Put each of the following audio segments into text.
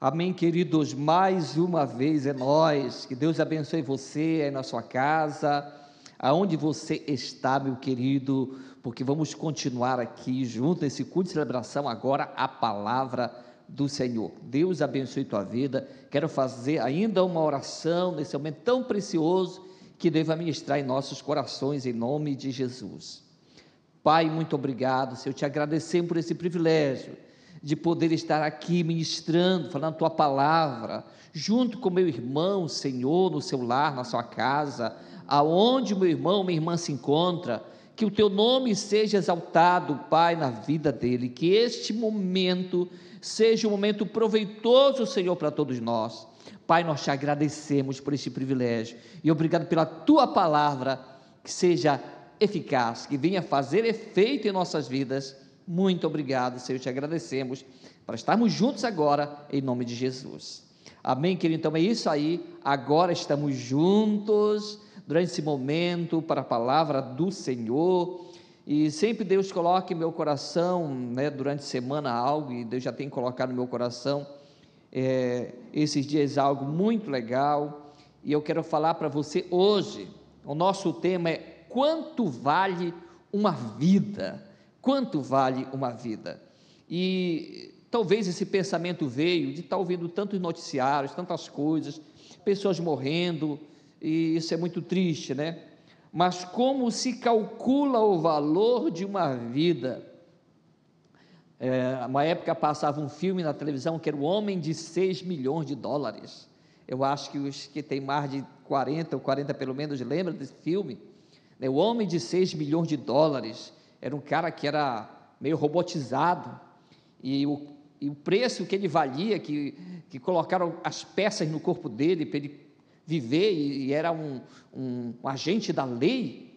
Amém, queridos. Mais uma vez é nós. Que Deus abençoe você aí na sua casa, aonde você está, meu querido, porque vamos continuar aqui junto nesse culto de celebração agora a palavra do Senhor. Deus abençoe tua vida. Quero fazer ainda uma oração nesse momento tão precioso que deva ministrar em nossos corações em nome de Jesus. Pai, muito obrigado, Senhor, te agradecer por esse privilégio de poder estar aqui ministrando, falando a tua palavra, junto com meu irmão, Senhor, no seu lar, na sua casa, aonde meu irmão, minha irmã se encontra, que o teu nome seja exaltado, Pai, na vida dele, que este momento seja um momento proveitoso, Senhor, para todos nós. Pai, nós te agradecemos por este privilégio e obrigado pela tua palavra que seja eficaz, que venha fazer efeito em nossas vidas muito obrigado, Senhor, te agradecemos para estarmos juntos agora, em nome de Jesus. Amém, querido? Então é isso aí. Agora estamos juntos durante esse momento para a palavra do Senhor. E sempre Deus coloca em meu coração, né, durante a semana algo, e Deus já tem colocado no meu coração é, esses dias algo muito legal. E eu quero falar para você hoje. O nosso tema é quanto vale uma vida? Quanto vale uma vida? E talvez esse pensamento veio de estar ouvindo tantos noticiários, tantas coisas, pessoas morrendo, e isso é muito triste, né? Mas como se calcula o valor de uma vida? É, uma época passava um filme na televisão que era o Homem de 6 milhões de dólares. Eu acho que os que têm mais de 40 ou 40 pelo menos lembram desse filme. Né? O Homem de 6 milhões de dólares era um cara que era meio robotizado, e o, e o preço que ele valia, que, que colocaram as peças no corpo dele para ele viver, e, e era um, um, um, agente da lei,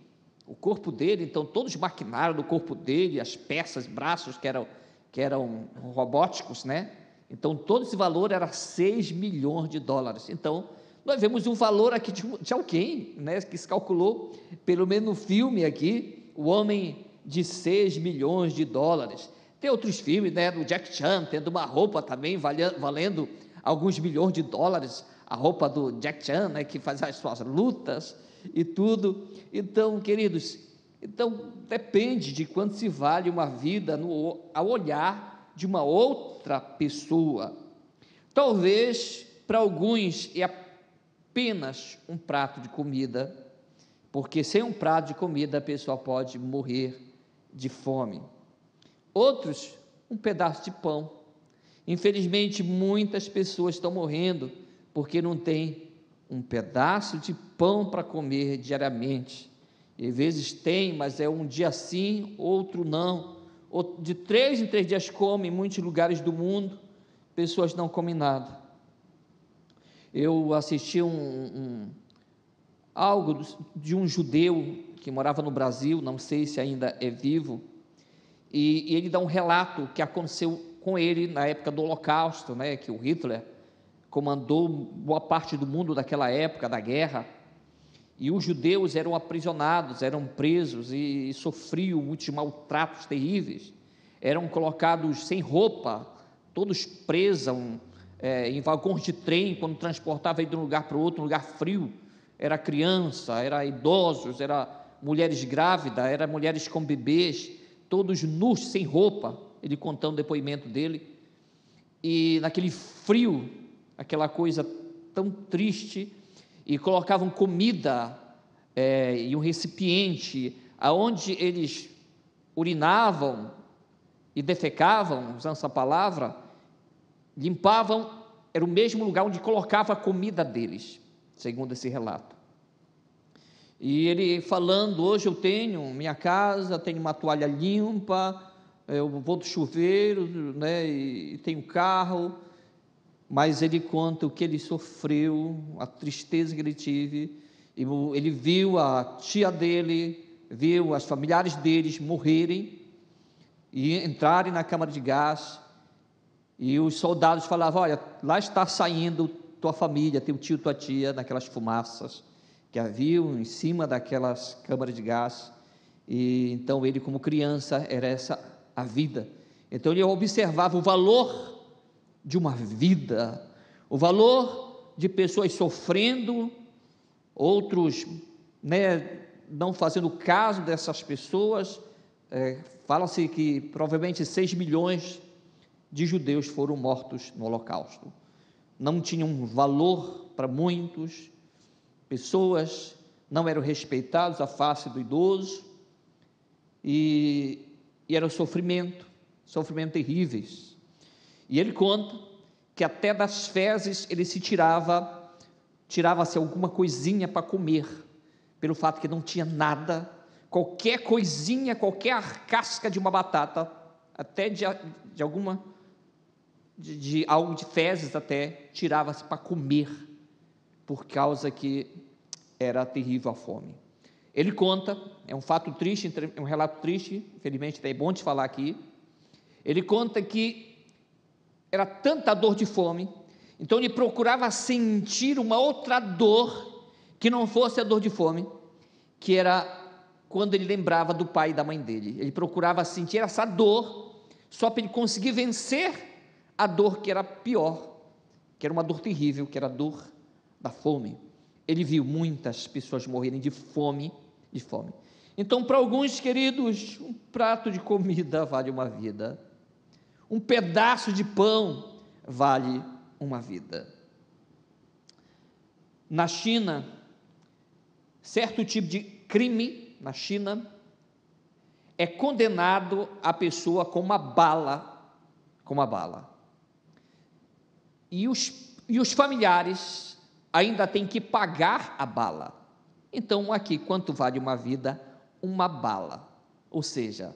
o corpo dele, então todos os maquinários do corpo dele, as peças, braços que eram, que eram robóticos, né? Então todo esse valor era 6 milhões de dólares. Então, nós vemos um valor aqui de, de alguém, né, que se calculou, pelo menos no filme aqui, o homem de 6 milhões de dólares. Tem outros filmes, né, do Jack Chan, tendo uma roupa também valendo alguns milhões de dólares, a roupa do Jack Chan, né, que faz as suas lutas e tudo. Então, queridos, então depende de quanto se vale uma vida no, ao olhar de uma outra pessoa. Talvez para alguns é apenas um prato de comida, porque sem um prato de comida a pessoa pode morrer de fome. Outros, um pedaço de pão. Infelizmente, muitas pessoas estão morrendo porque não tem um pedaço de pão para comer diariamente. E às vezes tem, mas é um dia sim, outro não. De três em três dias come em muitos lugares do mundo, pessoas não comem nada. Eu assisti um, um algo de um judeu que morava no Brasil, não sei se ainda é vivo, e, e, ele dá um relato que aconteceu com ele na época do Holocausto, né, que o Hitler comandou boa parte do mundo daquela época da guerra, e os judeus eram aprisionados, eram presos e, e sofriam muitos maltratos terríveis, eram colocados sem roupa, todos presos é, em vagões de trem, quando transportava de um lugar para o outro, um lugar frio, era criança, era idosos, era mulheres grávidas, era mulheres com bebês, todos nus, sem roupa, ele contando o depoimento dele, e naquele frio, aquela coisa tão triste, e colocavam comida é, em um recipiente, aonde eles urinavam e defecavam, usando essa palavra, limpavam, era o mesmo lugar onde colocava a comida deles segundo esse relato. E ele falando: hoje eu tenho minha casa, tenho uma toalha limpa, eu vou do chuveiro, né, e tenho carro, mas ele conta o que ele sofreu, a tristeza que ele teve. E ele viu a tia dele, viu as familiares deles morrerem e entrarem na câmara de gás. E os soldados falavam: Olha, lá está saindo tua família, teu tio, tua tia, naquelas fumaças que haviam em cima daquelas câmaras de gás. E então ele, como criança, era essa a vida. Então ele observava o valor de uma vida, o valor de pessoas sofrendo, outros né, não fazendo caso dessas pessoas. É, Fala-se que provavelmente 6 milhões de judeus foram mortos no Holocausto. Não tinham valor para muitos, pessoas não eram respeitados a face do idoso, e, e era o sofrimento, sofrimento terríveis. E ele conta que até das fezes ele se tirava, tirava-se alguma coisinha para comer, pelo fato que não tinha nada, qualquer coisinha, qualquer casca de uma batata, até de, de alguma, de, de algo de fezes até, tirava-se para comer, por causa que era terrível a fome. Ele conta, é um fato triste, é um relato triste, infelizmente é bom te falar aqui. Ele conta que era tanta dor de fome, então ele procurava sentir uma outra dor que não fosse a dor de fome, que era quando ele lembrava do pai e da mãe dele. Ele procurava sentir essa dor só para ele conseguir vencer a dor que era pior, que era uma dor terrível, que era a dor da fome. Ele viu muitas pessoas morrerem de fome de fome. Então, para alguns queridos, um prato de comida vale uma vida, um pedaço de pão vale uma vida. Na China, certo tipo de crime na China é condenado a pessoa com uma bala, com uma bala. E os, e os familiares ainda têm que pagar a bala. Então, aqui, quanto vale uma vida? Uma bala. Ou seja,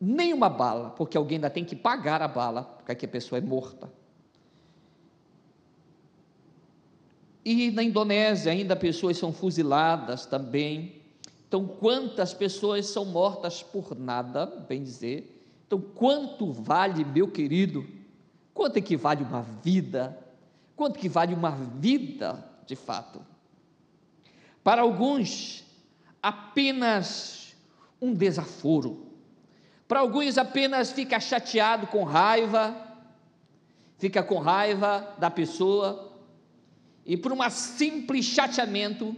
nem uma bala, porque alguém ainda tem que pagar a bala, porque a pessoa é morta. E na Indonésia ainda pessoas são fuziladas também. Então, quantas pessoas são mortas por nada, bem dizer. Então, quanto vale, meu querido? Quanto é que vale uma vida? Quanto que vale uma vida, de fato? Para alguns, apenas um desaforo. Para alguns, apenas fica chateado com raiva, fica com raiva da pessoa, e por um simples chateamento,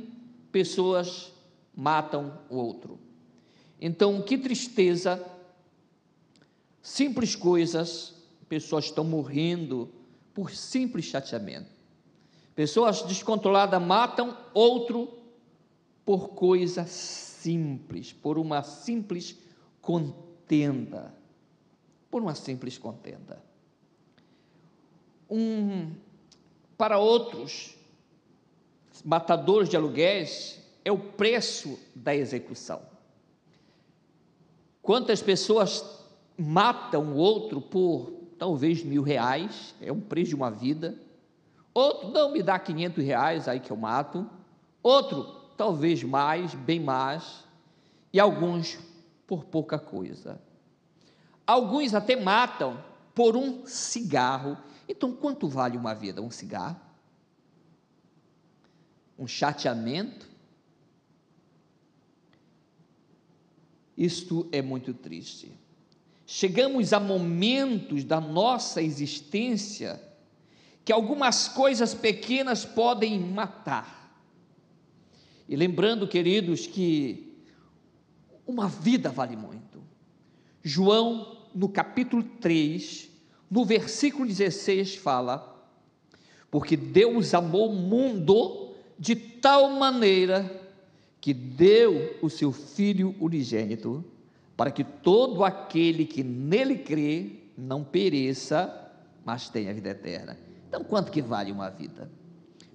pessoas matam o outro. Então, que tristeza, simples coisas, pessoas estão morrendo por simples chateamento. Pessoas descontroladas matam outro por coisa simples, por uma simples contenda. Por uma simples contenda. Um, para outros, matadores de aluguéis, é o preço da execução. Quantas pessoas matam o outro por talvez mil reais, é o preço de uma vida. Outro, não me dá 500 reais, aí que eu mato. Outro, talvez mais, bem mais, e alguns por pouca coisa. Alguns até matam por um cigarro. Então, quanto vale uma vida? Um cigarro? Um chateamento? Isto é muito triste. Chegamos a momentos da nossa existência que algumas coisas pequenas podem matar e lembrando, queridos, que uma vida vale muito. João, no capítulo 3, no versículo 16, fala: Porque Deus amou o mundo de tal maneira que deu o seu Filho unigênito, para que todo aquele que nele crê não pereça, mas tenha vida eterna. Então, quanto que vale uma vida?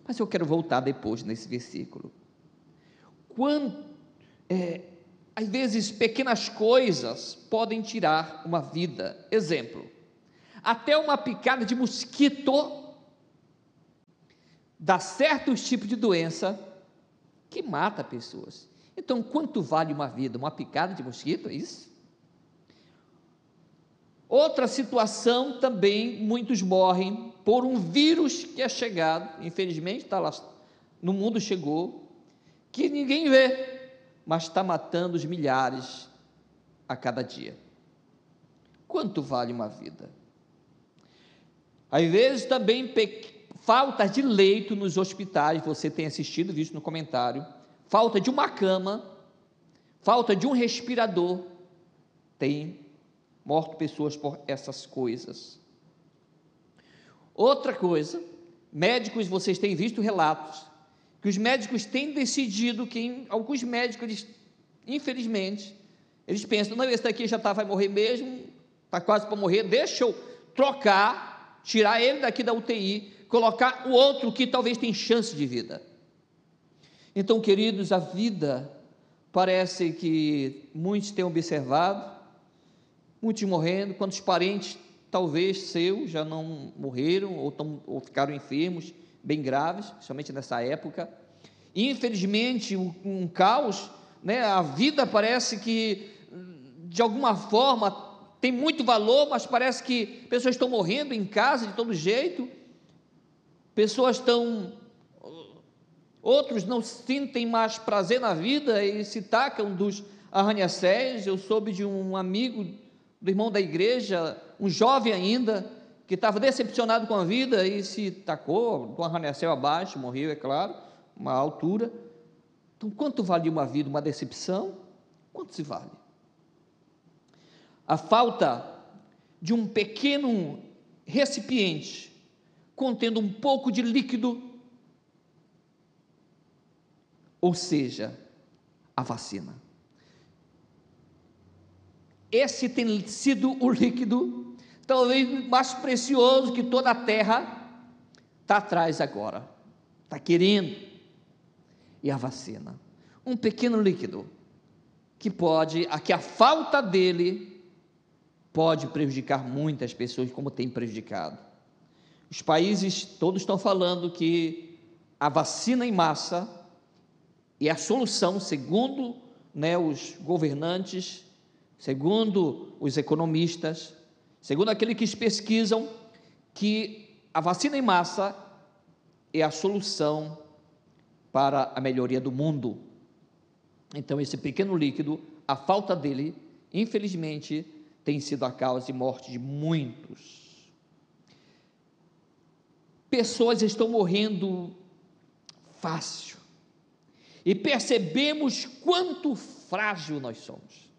Mas eu quero voltar depois nesse versículo. Quanto, é, às vezes, pequenas coisas podem tirar uma vida. Exemplo, até uma picada de mosquito dá certos tipos de doença que mata pessoas. Então, quanto vale uma vida? Uma picada de mosquito? É isso? Outra situação também, muitos morrem por um vírus que é chegado, infelizmente está lá, no mundo chegou, que ninguém vê, mas está matando os milhares a cada dia. Quanto vale uma vida? Às vezes também falta de leito nos hospitais, você tem assistido, visto no comentário, falta de uma cama, falta de um respirador, tem morto pessoas por essas coisas. Outra coisa, médicos, vocês têm visto relatos que os médicos têm decidido que alguns médicos, eles, infelizmente, eles pensam, não, esse daqui já tá, vai morrer mesmo, está quase para morrer, deixa eu trocar, tirar ele daqui da UTI, colocar o outro que talvez tenha chance de vida. Então, queridos, a vida parece que muitos têm observado, muitos morrendo, quantos parentes, talvez seus, já não morreram ou, tão, ou ficaram enfermos, bem graves, principalmente nessa época. Infelizmente, um, um caos, né? a vida parece que, de alguma forma, tem muito valor, mas parece que pessoas estão morrendo em casa de todo jeito, pessoas estão. Outros não sentem mais prazer na vida e se tacam dos arranha-céus. Eu soube de um amigo do irmão da igreja, um jovem ainda, que estava decepcionado com a vida e se tacou do arranha-céu abaixo, morreu, é claro, uma altura. Então, quanto vale uma vida, uma decepção? Quanto se vale? A falta de um pequeno recipiente contendo um pouco de líquido, ou seja, a vacina. Esse tem sido o líquido, talvez mais precioso que toda a terra, está atrás agora, está querendo. E a vacina? Um pequeno líquido que pode, a que a falta dele pode prejudicar muitas pessoas, como tem prejudicado. Os países todos estão falando que a vacina em massa é a solução, segundo né, os governantes segundo os economistas, segundo aqueles que pesquisam, que a vacina em massa é a solução para a melhoria do mundo. Então, esse pequeno líquido, a falta dele, infelizmente, tem sido a causa de morte de muitos. Pessoas estão morrendo fácil. E percebemos quanto frágil nós somos.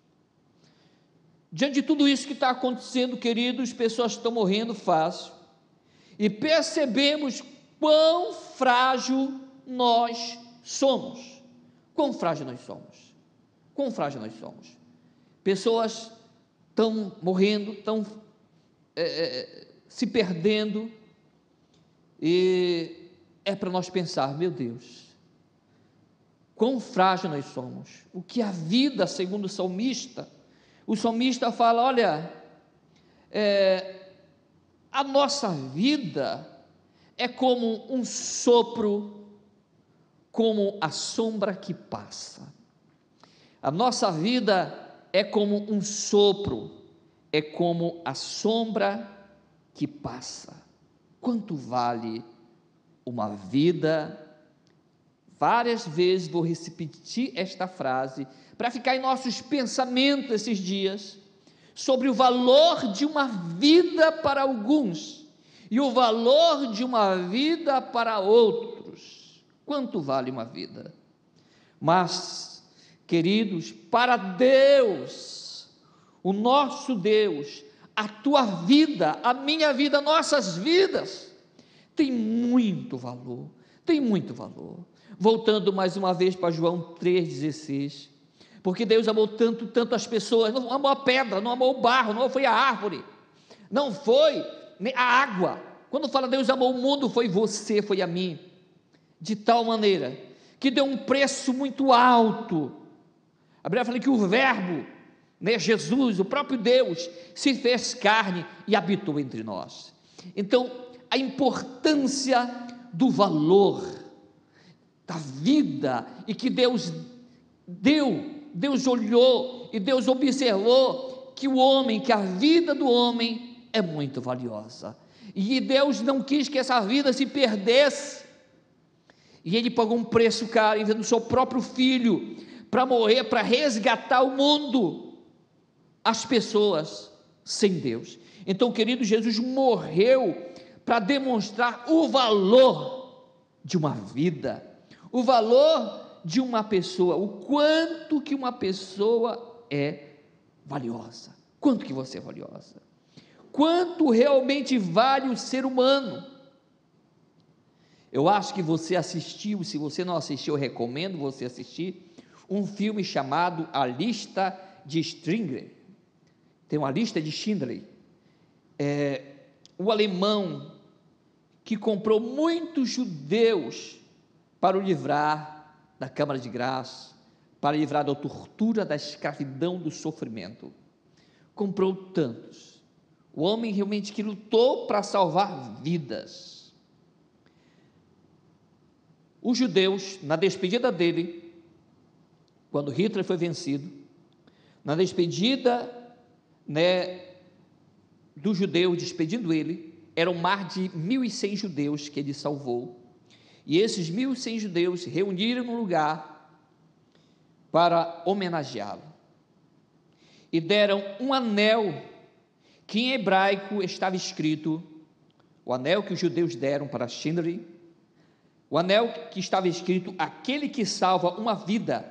Diante de tudo isso que está acontecendo, queridos, pessoas estão morrendo fácil, e percebemos quão frágil nós somos. Quão frágil nós somos. Quão frágil nós somos. Pessoas estão morrendo, estão é, é, se perdendo, e é para nós pensar, meu Deus, quão frágil nós somos. O que a vida, segundo o salmista, o salmista fala: olha, é, a nossa vida é como um sopro, como a sombra que passa. A nossa vida é como um sopro, é como a sombra que passa. Quanto vale uma vida? Várias vezes vou repetir esta frase para ficar em nossos pensamentos esses dias, sobre o valor de uma vida para alguns e o valor de uma vida para outros. Quanto vale uma vida? Mas, queridos, para Deus, o nosso Deus, a tua vida, a minha vida, nossas vidas, tem muito valor, tem muito valor. Voltando mais uma vez para João 3,16 porque Deus amou tanto, tanto as pessoas, não amou a pedra, não amou o barro, não foi a árvore, não foi a água. Quando fala Deus amou o mundo, foi você, foi a mim, de tal maneira que deu um preço muito alto. A Bíblia fala que o Verbo, né, Jesus, o próprio Deus, se fez carne e habitou entre nós. Então, a importância do valor da vida e que Deus deu Deus olhou e Deus observou que o homem, que a vida do homem é muito valiosa. E Deus não quis que essa vida se perdesse. E ele pagou um preço caro, enviando o seu próprio filho para morrer, para resgatar o mundo, as pessoas sem Deus. Então, querido, Jesus morreu para demonstrar o valor de uma vida, o valor de uma pessoa, o quanto que uma pessoa é valiosa. Quanto que você é valiosa? Quanto realmente vale o ser humano? Eu acho que você assistiu, se você não assistiu, eu recomendo você assistir um filme chamado A Lista de Stringer. Tem uma lista de Schindler. É, o alemão que comprou muitos judeus para o livrar da Câmara de Graça, para livrar da tortura, da escravidão, do sofrimento. Comprou tantos. O homem realmente que lutou para salvar vidas. Os judeus, na despedida dele, quando Hitler foi vencido, na despedida né, do judeu, despedindo ele, era um mar de 1.100 judeus que ele salvou. E esses 1.100 judeus se reuniram num lugar para homenageá-lo. E deram um anel que em hebraico estava escrito, o anel que os judeus deram para Schindler, o anel que estava escrito: aquele que salva uma vida,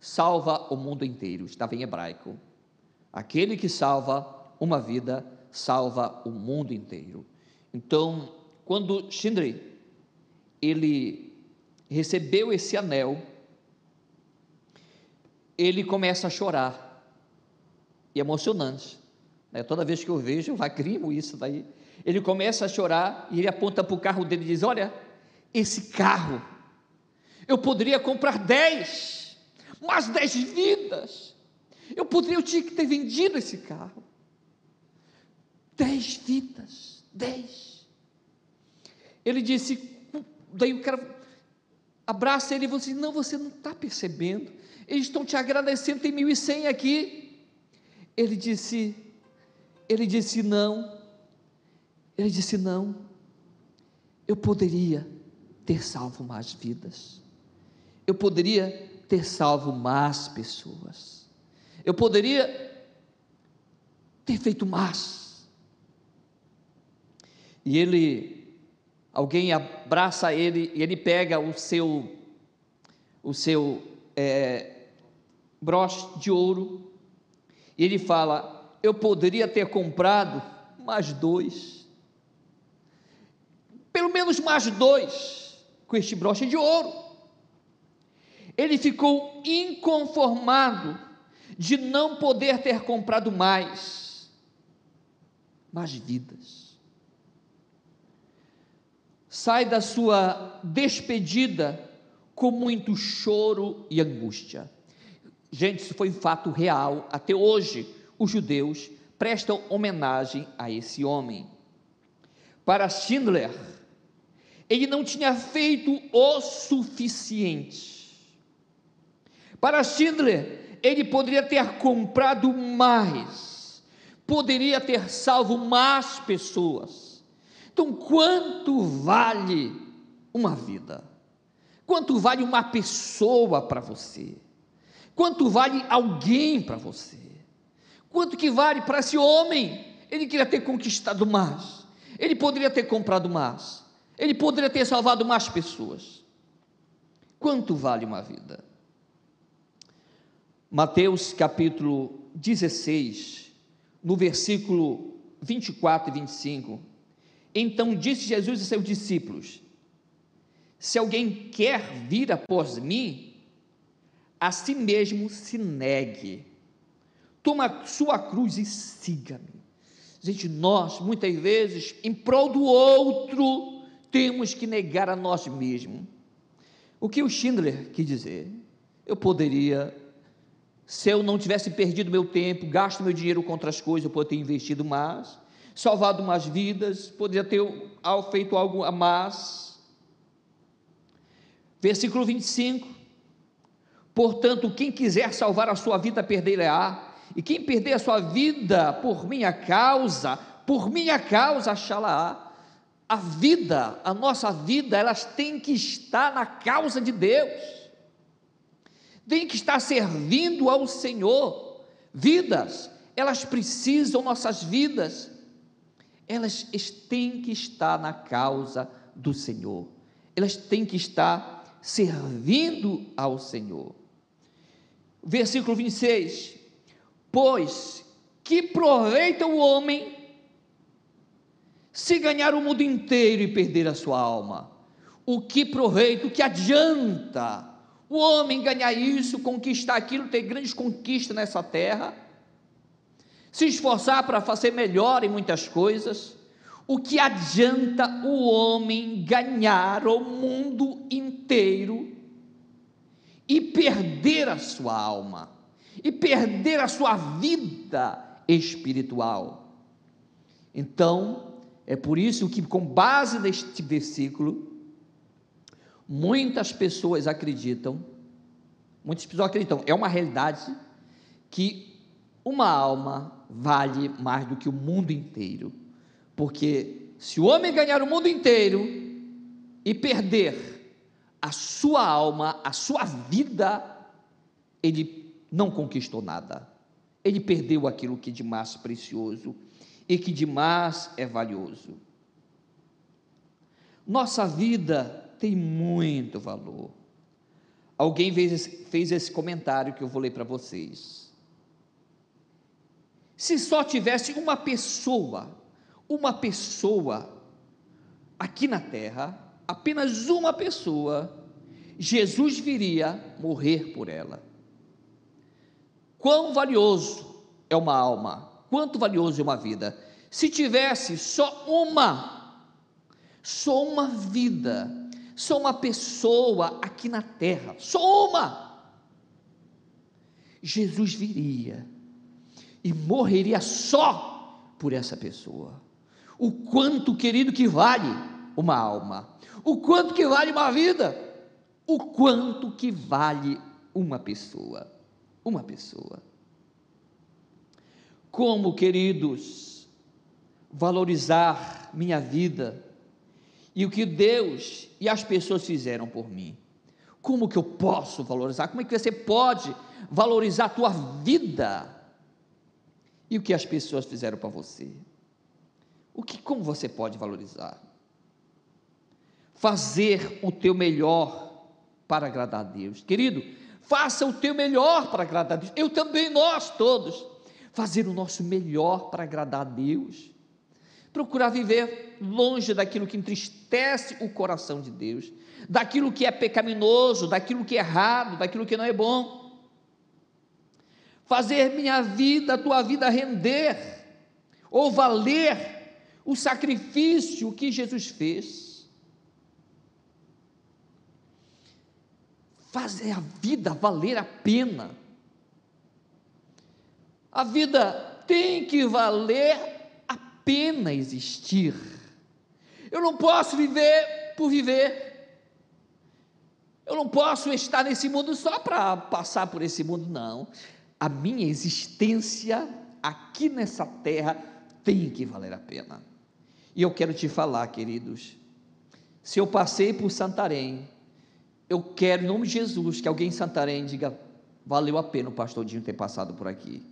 salva o mundo inteiro. Estava em hebraico. Aquele que salva uma vida, salva o mundo inteiro. Então, quando Schindler ele recebeu esse anel, ele começa a chorar. E é emocionante. Né? Toda vez que eu vejo, eu lacrimo isso daí. Ele começa a chorar e ele aponta para o carro dele e diz: Olha, esse carro, eu poderia comprar dez, mais dez vidas. Eu poderia, eu tinha que ter vendido esse carro. Dez vidas, dez. Ele disse, daí o cara abraça ele e você assim, não, você não está percebendo, eles estão te agradecendo, tem mil e cem aqui, ele disse, ele disse não, ele disse não, eu poderia ter salvo mais vidas, eu poderia ter salvo mais pessoas, eu poderia ter feito mais, e ele, alguém abraça ele e ele pega o seu, o seu é, broche de ouro e ele fala: Eu poderia ter comprado mais dois, pelo menos mais dois, com este broche de ouro. Ele ficou inconformado de não poder ter comprado mais, mais vidas sai da sua despedida com muito choro e angústia. Gente, isso foi um fato real. Até hoje, os judeus prestam homenagem a esse homem. Para Schindler, ele não tinha feito o suficiente. Para Schindler, ele poderia ter comprado mais, poderia ter salvo mais pessoas então, quanto vale uma vida? Quanto vale uma pessoa para você? Quanto vale alguém para você? Quanto que vale para esse homem? Ele queria ter conquistado mais. Ele poderia ter comprado mais. Ele poderia ter salvado mais pessoas. Quanto vale uma vida? Mateus capítulo 16, no versículo 24 e 25 então disse Jesus a seus discípulos: Se alguém quer vir após mim, a si mesmo se negue, toma sua cruz e siga-me. Gente, nós, muitas vezes, em prol do outro, temos que negar a nós mesmos. O que o Schindler quis dizer? Eu poderia, se eu não tivesse perdido meu tempo, gasto meu dinheiro com outras coisas, eu poderia ter investido mais salvado umas vidas, poderia ter feito algo a mais. Versículo 25: Portanto, quem quiser salvar a sua vida, perderá, e quem perder a sua vida por minha causa, por minha causa achá-la-á. A vida, a nossa vida, elas têm que estar na causa de Deus, tem que estar servindo ao Senhor. Vidas, elas precisam, nossas vidas, elas têm que estar na causa do Senhor, elas têm que estar servindo ao Senhor. Versículo 26: Pois que proveita o homem se ganhar o mundo inteiro e perder a sua alma? O que proveita, o que adianta o homem ganhar isso, conquistar aquilo, ter grandes conquistas nessa terra? Se esforçar para fazer melhor em muitas coisas, o que adianta o homem ganhar o mundo inteiro e perder a sua alma, e perder a sua vida espiritual? Então, é por isso que, com base neste versículo, muitas pessoas acreditam, muitas pessoas acreditam, é uma realidade que uma alma vale mais do que o mundo inteiro. Porque se o homem ganhar o mundo inteiro e perder a sua alma, a sua vida, ele não conquistou nada. Ele perdeu aquilo que de mais precioso e que de mais é valioso. Nossa vida tem muito valor. Alguém fez, fez esse comentário que eu vou ler para vocês. Se só tivesse uma pessoa, uma pessoa aqui na terra, apenas uma pessoa, Jesus viria morrer por ela. Quão valioso é uma alma, quanto valioso é uma vida. Se tivesse só uma, só uma vida, só uma pessoa aqui na terra, só uma, Jesus viria e morreria só por essa pessoa. O quanto, querido, que vale uma alma, o quanto que vale uma vida, o quanto que vale uma pessoa, uma pessoa. Como, queridos, valorizar minha vida e o que Deus e as pessoas fizeram por mim? Como que eu posso valorizar? Como é que você pode valorizar a tua vida? E o que as pessoas fizeram para você? O que como você pode valorizar? Fazer o teu melhor para agradar a Deus. Querido, faça o teu melhor para agradar a Deus. Eu também, nós todos. Fazer o nosso melhor para agradar a Deus. Procurar viver longe daquilo que entristece o coração de Deus, daquilo que é pecaminoso, daquilo que é errado, daquilo que não é bom fazer minha vida, tua vida render, ou valer o sacrifício que Jesus fez. Fazer a vida valer a pena. A vida tem que valer a pena existir. Eu não posso viver por viver. Eu não posso estar nesse mundo só para passar por esse mundo, não a minha existência aqui nessa terra tem que valer a pena. E eu quero te falar, queridos, se eu passei por Santarém, eu quero, em nome de Jesus, que alguém em Santarém diga: valeu a pena o pastor Dinho ter passado por aqui.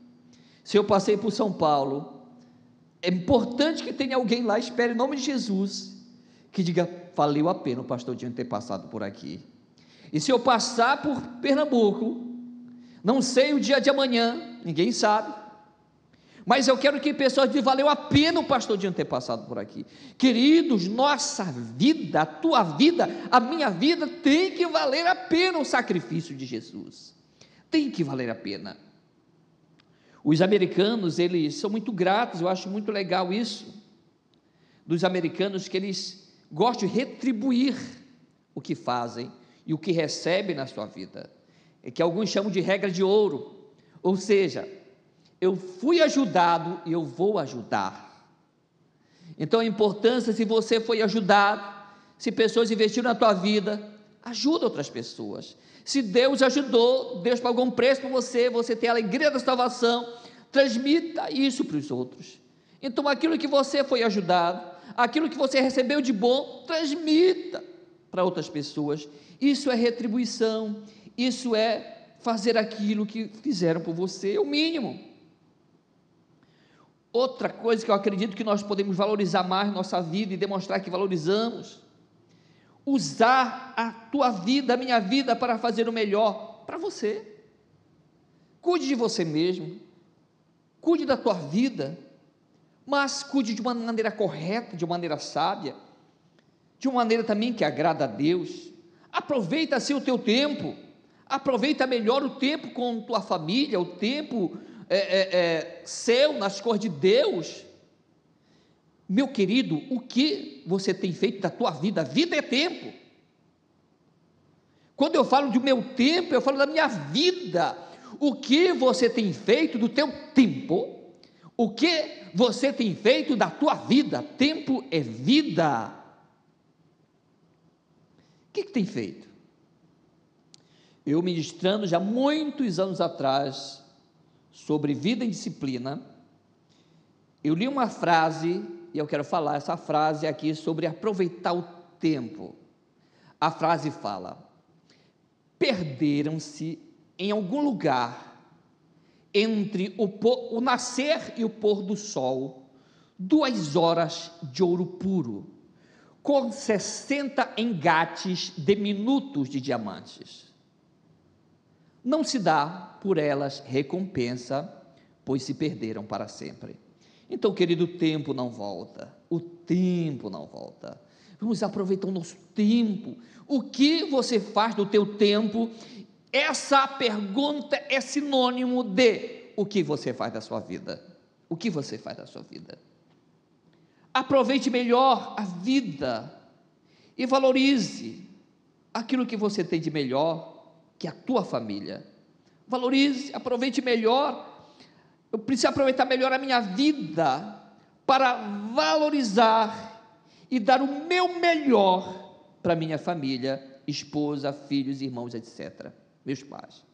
Se eu passei por São Paulo, é importante que tenha alguém lá, espere em nome de Jesus, que diga: valeu a pena o pastor Dinho ter passado por aqui. E se eu passar por Pernambuco, não sei o dia de amanhã, ninguém sabe. Mas eu quero que pessoas digam, valeu a pena o pastor de ter passado por aqui. Queridos, nossa vida, a tua vida, a minha vida tem que valer a pena o sacrifício de Jesus. Tem que valer a pena. Os americanos, eles são muito gratos, eu acho muito legal isso. Dos americanos que eles gostam de retribuir o que fazem e o que recebem na sua vida que alguns chamam de regra de ouro, ou seja, eu fui ajudado e eu vou ajudar. Então a importância, se você foi ajudado, se pessoas investiram na tua vida, ajuda outras pessoas. Se Deus ajudou, Deus pagou um preço para você, você tem a alegria da salvação, transmita isso para os outros. Então aquilo que você foi ajudado, aquilo que você recebeu de bom, transmita para outras pessoas. Isso é retribuição, isso é fazer aquilo que fizeram por você, é o mínimo. Outra coisa que eu acredito que nós podemos valorizar mais nossa vida e demonstrar que valorizamos. Usar a tua vida, a minha vida, para fazer o melhor para você. Cuide de você mesmo. Cuide da tua vida. Mas cuide de uma maneira correta, de uma maneira sábia. De uma maneira também que agrada a Deus. Aproveita assim o teu tempo. Aproveita melhor o tempo com tua família, o tempo é, é, é, seu nas cores de Deus. Meu querido, o que você tem feito da tua vida? Vida é tempo. Quando eu falo do meu tempo, eu falo da minha vida. O que você tem feito do teu tempo? O que você tem feito da tua vida? Tempo é vida. O que, que tem feito? Eu ministrando já muitos anos atrás, sobre vida e disciplina, eu li uma frase, e eu quero falar essa frase aqui sobre aproveitar o tempo. A frase fala: perderam-se em algum lugar entre o, o, nascer e o pôr do sol duas horas de ouro puro, com 60 engates de minutos de diamantes não se dá por elas recompensa, pois se perderam para sempre. Então, querido, o tempo não volta, o tempo não volta. Vamos aproveitar o nosso tempo. O que você faz do teu tempo? Essa pergunta é sinônimo de o que você faz da sua vida. O que você faz da sua vida? Aproveite melhor a vida e valorize aquilo que você tem de melhor que a tua família. Valorize, aproveite melhor. Eu preciso aproveitar melhor a minha vida para valorizar e dar o meu melhor para minha família, esposa, filhos, irmãos, etc. Meus pais.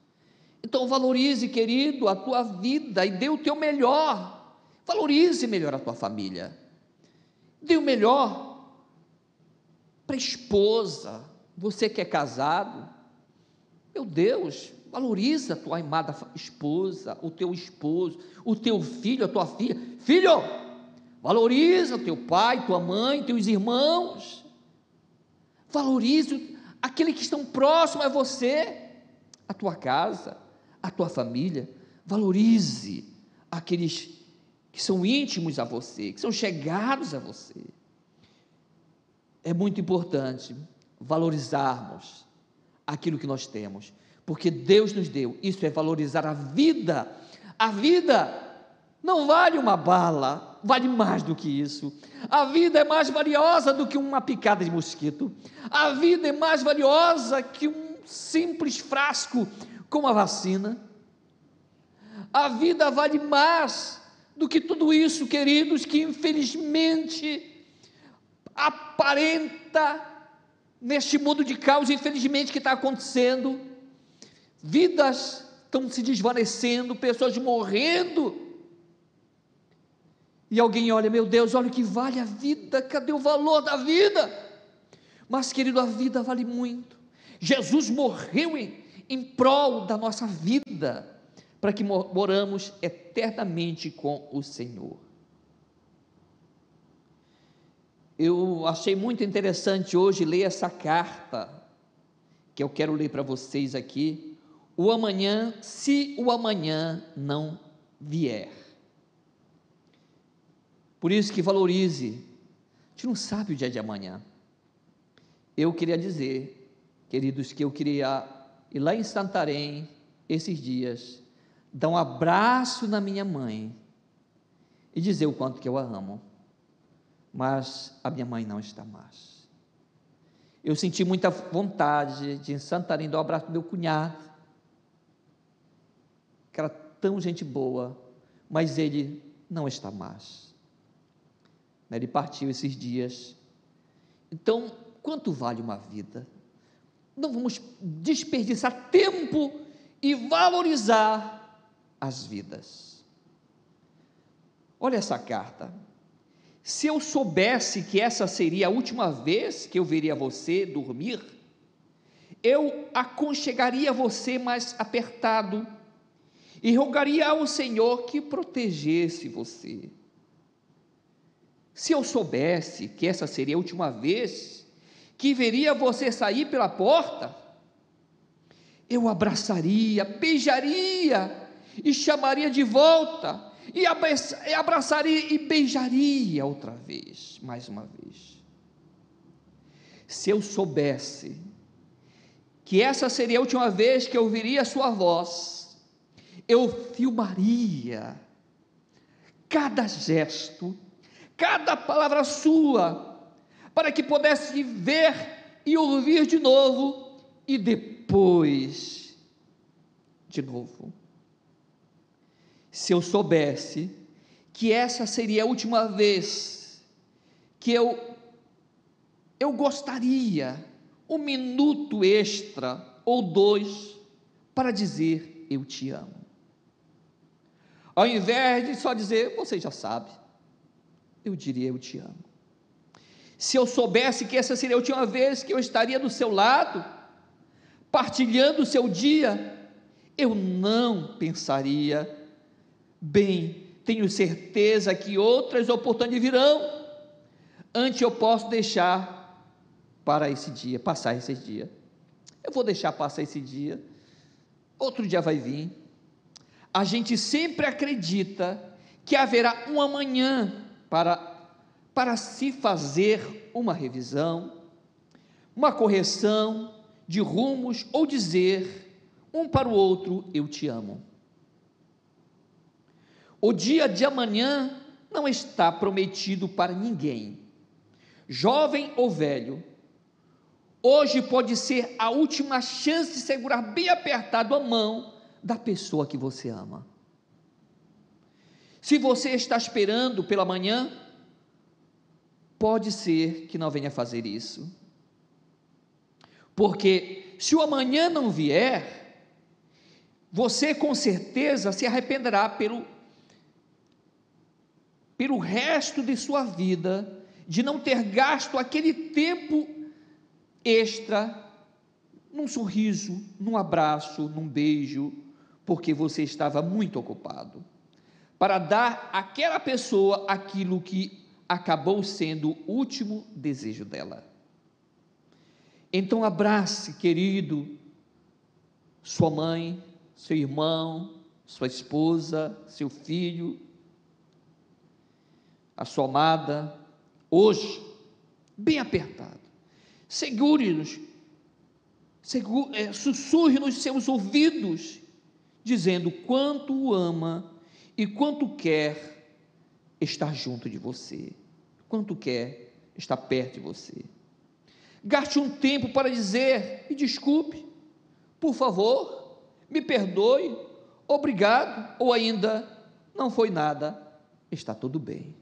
Então valorize, querido, a tua vida e dê o teu melhor. Valorize melhor a tua família. Dê o melhor para a esposa. Você que é casado, meu Deus, valoriza a tua amada esposa, o teu esposo, o teu filho, a tua filha. Filho, valoriza o teu pai, tua mãe, teus irmãos. Valorize aqueles que estão próximos a você, a tua casa, a tua família. Valorize aqueles que são íntimos a você, que são chegados a você. É muito importante valorizarmos aquilo que nós temos, porque Deus nos deu. Isso é valorizar a vida. A vida não vale uma bala, vale mais do que isso. A vida é mais valiosa do que uma picada de mosquito. A vida é mais valiosa que um simples frasco com a vacina. A vida vale mais do que tudo isso, queridos, que infelizmente aparenta neste mundo de caos, infelizmente, que está acontecendo, vidas estão se desvanecendo, pessoas morrendo. E alguém olha, meu Deus, olha o que vale a vida, cadê o valor da vida? Mas, querido, a vida vale muito. Jesus morreu em, em prol da nossa vida, para que moramos eternamente com o Senhor. Eu achei muito interessante hoje ler essa carta, que eu quero ler para vocês aqui. O amanhã, se o amanhã não vier. Por isso que valorize. A gente não sabe o dia de amanhã. Eu queria dizer, queridos, que eu queria ir lá em Santarém esses dias, dar um abraço na minha mãe e dizer o quanto que eu a amo mas a minha mãe não está mais. Eu senti muita vontade de em Santarém dar um abraço para meu cunhado, que era tão gente boa, mas ele não está mais. Ele partiu esses dias. Então, quanto vale uma vida? Não vamos desperdiçar tempo e valorizar as vidas. Olha essa carta. Se eu soubesse que essa seria a última vez que eu veria você dormir, eu aconchegaria você mais apertado e rogaria ao Senhor que protegesse você. Se eu soubesse que essa seria a última vez que veria você sair pela porta, eu abraçaria, beijaria e chamaria de volta, e abraçaria e beijaria outra vez, mais uma vez. Se eu soubesse que essa seria a última vez que eu ouviria a sua voz, eu filmaria cada gesto, cada palavra sua, para que pudesse ver e ouvir de novo e depois de novo. Se eu soubesse que essa seria a última vez que eu eu gostaria um minuto extra ou dois para dizer eu te amo. Ao invés de só dizer você já sabe, eu diria eu te amo. Se eu soubesse que essa seria a última vez que eu estaria do seu lado, partilhando o seu dia, eu não pensaria, bem, tenho certeza que outras oportunidades virão, antes eu posso deixar para esse dia, passar esse dia. Eu vou deixar passar esse dia, outro dia vai vir. A gente sempre acredita que haverá um amanhã para, para se fazer uma revisão, uma correção de rumos ou dizer um para o outro: Eu te amo. O dia de amanhã não está prometido para ninguém, jovem ou velho, Hoje pode ser a última chance de segurar bem apertado a mão da pessoa que você ama. Se você está esperando pela manhã, pode ser que não venha fazer isso. Porque se o amanhã não vier, você com certeza se arrependerá pelo pelo resto de sua vida de não ter gasto aquele tempo extra num sorriso, num abraço, num beijo, porque você estava muito ocupado, para dar àquela pessoa aquilo que acabou sendo o último desejo dela. Então abrace, querido, sua mãe, seu irmão, sua esposa, seu filho, a sua amada, hoje, bem apertado segure-nos, é, sussurre nos seus ouvidos, dizendo quanto o ama e quanto quer estar junto de você, quanto quer estar perto de você. Gaste um tempo para dizer: me desculpe, por favor, me perdoe, obrigado, ou ainda não foi nada, está tudo bem.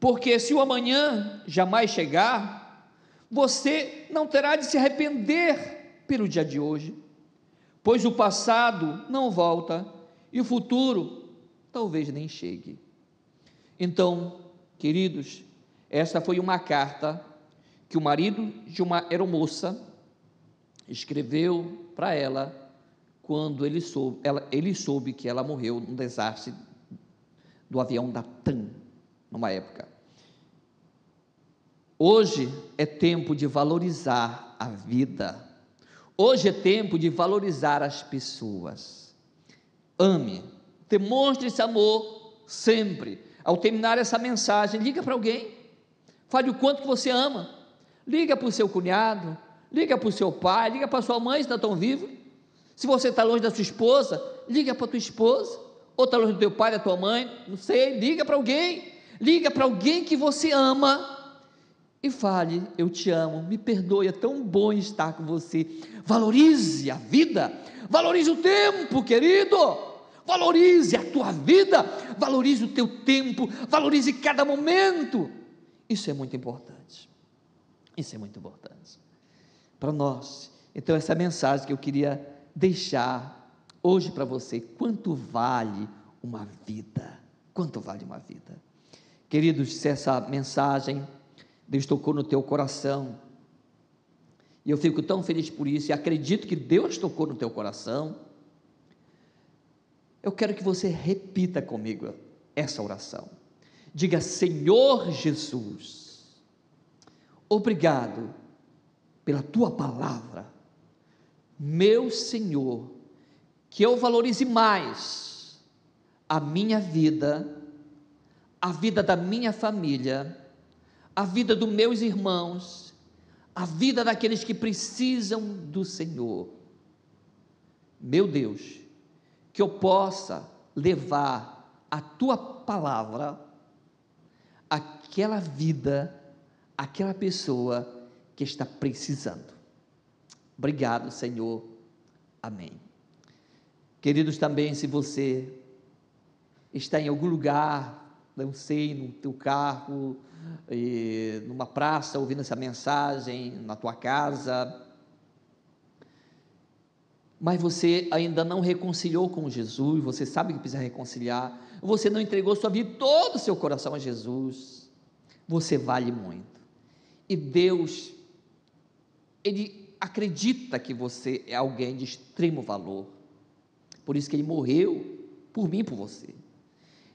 Porque se o amanhã jamais chegar, você não terá de se arrepender pelo dia de hoje, pois o passado não volta e o futuro talvez nem chegue. Então, queridos, esta foi uma carta que o marido de uma aeromoça escreveu para ela quando ele soube, ela, ele soube que ela morreu no desastre do avião da TAM, numa época. Hoje é tempo de valorizar a vida. Hoje é tempo de valorizar as pessoas. Ame, demonstre esse amor sempre. Ao terminar essa mensagem, liga para alguém. Fale o quanto que você ama. Liga para o seu cunhado, liga para o seu pai, liga para sua mãe, se não estão vivos. Se você está longe da sua esposa, liga para a tua esposa. Ou está longe do teu pai, da tua mãe, não sei, liga para alguém. Liga para alguém que você ama e fale: Eu te amo, me perdoe, é tão bom estar com você. Valorize a vida, valorize o tempo, querido. Valorize a tua vida, valorize o teu tempo, valorize cada momento. Isso é muito importante. Isso é muito importante para nós. Então, essa é a mensagem que eu queria deixar hoje para você. Quanto vale uma vida? Quanto vale uma vida? Queridos, se essa mensagem Deus tocou no teu coração. E eu fico tão feliz por isso e acredito que Deus tocou no teu coração. Eu quero que você repita comigo essa oração. Diga, Senhor Jesus, obrigado pela tua palavra, meu Senhor, que eu valorize mais a minha vida, a vida da minha família, a vida dos meus irmãos, a vida daqueles que precisam do Senhor. Meu Deus, que eu possa levar a tua palavra àquela vida, àquela pessoa que está precisando. Obrigado, Senhor. Amém. Queridos, também se você está em algum lugar, sei, no teu carro, numa praça, ouvindo essa mensagem, na tua casa, mas você ainda não reconciliou com Jesus, você sabe que precisa reconciliar, você não entregou sua vida, todo o seu coração a Jesus, você vale muito. E Deus ele acredita que você é alguém de extremo valor. Por isso que ele morreu por mim por você.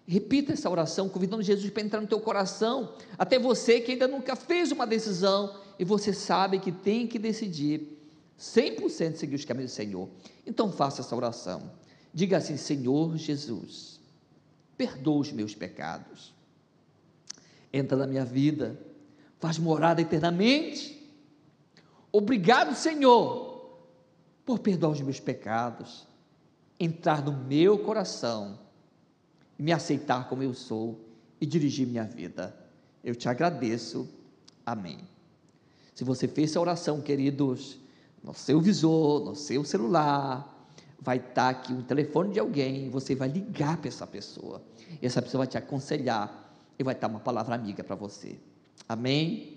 Repita essa oração, convidando Jesus para entrar no teu coração, até você que ainda nunca fez uma decisão e você sabe que tem que decidir 100% seguir os caminhos do Senhor. Então faça essa oração. Diga assim: Senhor Jesus, perdoa os meus pecados. Entra na minha vida, faz morada eternamente Obrigado, Senhor, por perdoar os meus pecados, entrar no meu coração, me aceitar como eu sou e dirigir minha vida. Eu te agradeço. Amém. Se você fez essa oração, queridos, no seu visor, no seu celular, vai estar aqui um telefone de alguém, você vai ligar para essa pessoa. E essa pessoa vai te aconselhar e vai estar uma palavra amiga para você. Amém?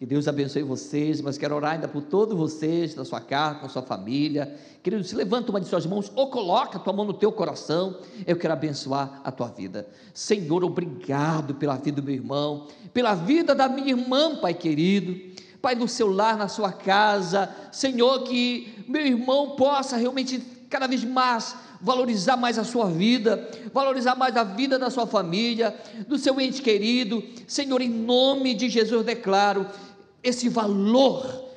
Que Deus abençoe vocês, mas quero orar ainda por todos vocês, da sua casa, com sua família. Querido, se levanta uma de suas mãos ou coloca a tua mão no teu coração. Eu quero abençoar a tua vida. Senhor, obrigado pela vida do meu irmão, pela vida da minha irmã, Pai querido. Pai, no seu lar, na sua casa. Senhor, que meu irmão possa realmente cada vez mais valorizar mais a sua vida, valorizar mais a vida da sua família, do seu ente querido. Senhor, em nome de Jesus, declaro esse valor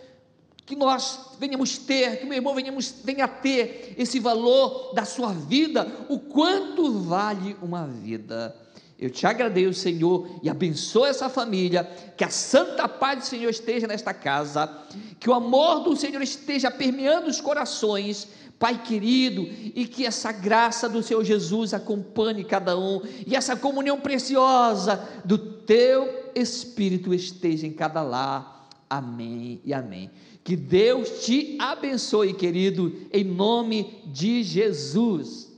que nós venhamos ter, que meu irmão venhamos, venha ter esse valor da sua vida, o quanto vale uma vida. Eu te agradeço, Senhor, e abençoe essa família, que a santa paz do Senhor esteja nesta casa, que o amor do Senhor esteja permeando os corações, Pai querido, e que essa graça do Senhor Jesus acompanhe cada um, e essa comunhão preciosa do Teu Espírito esteja em cada lar Amém e amém. Que Deus te abençoe, querido, em nome de Jesus.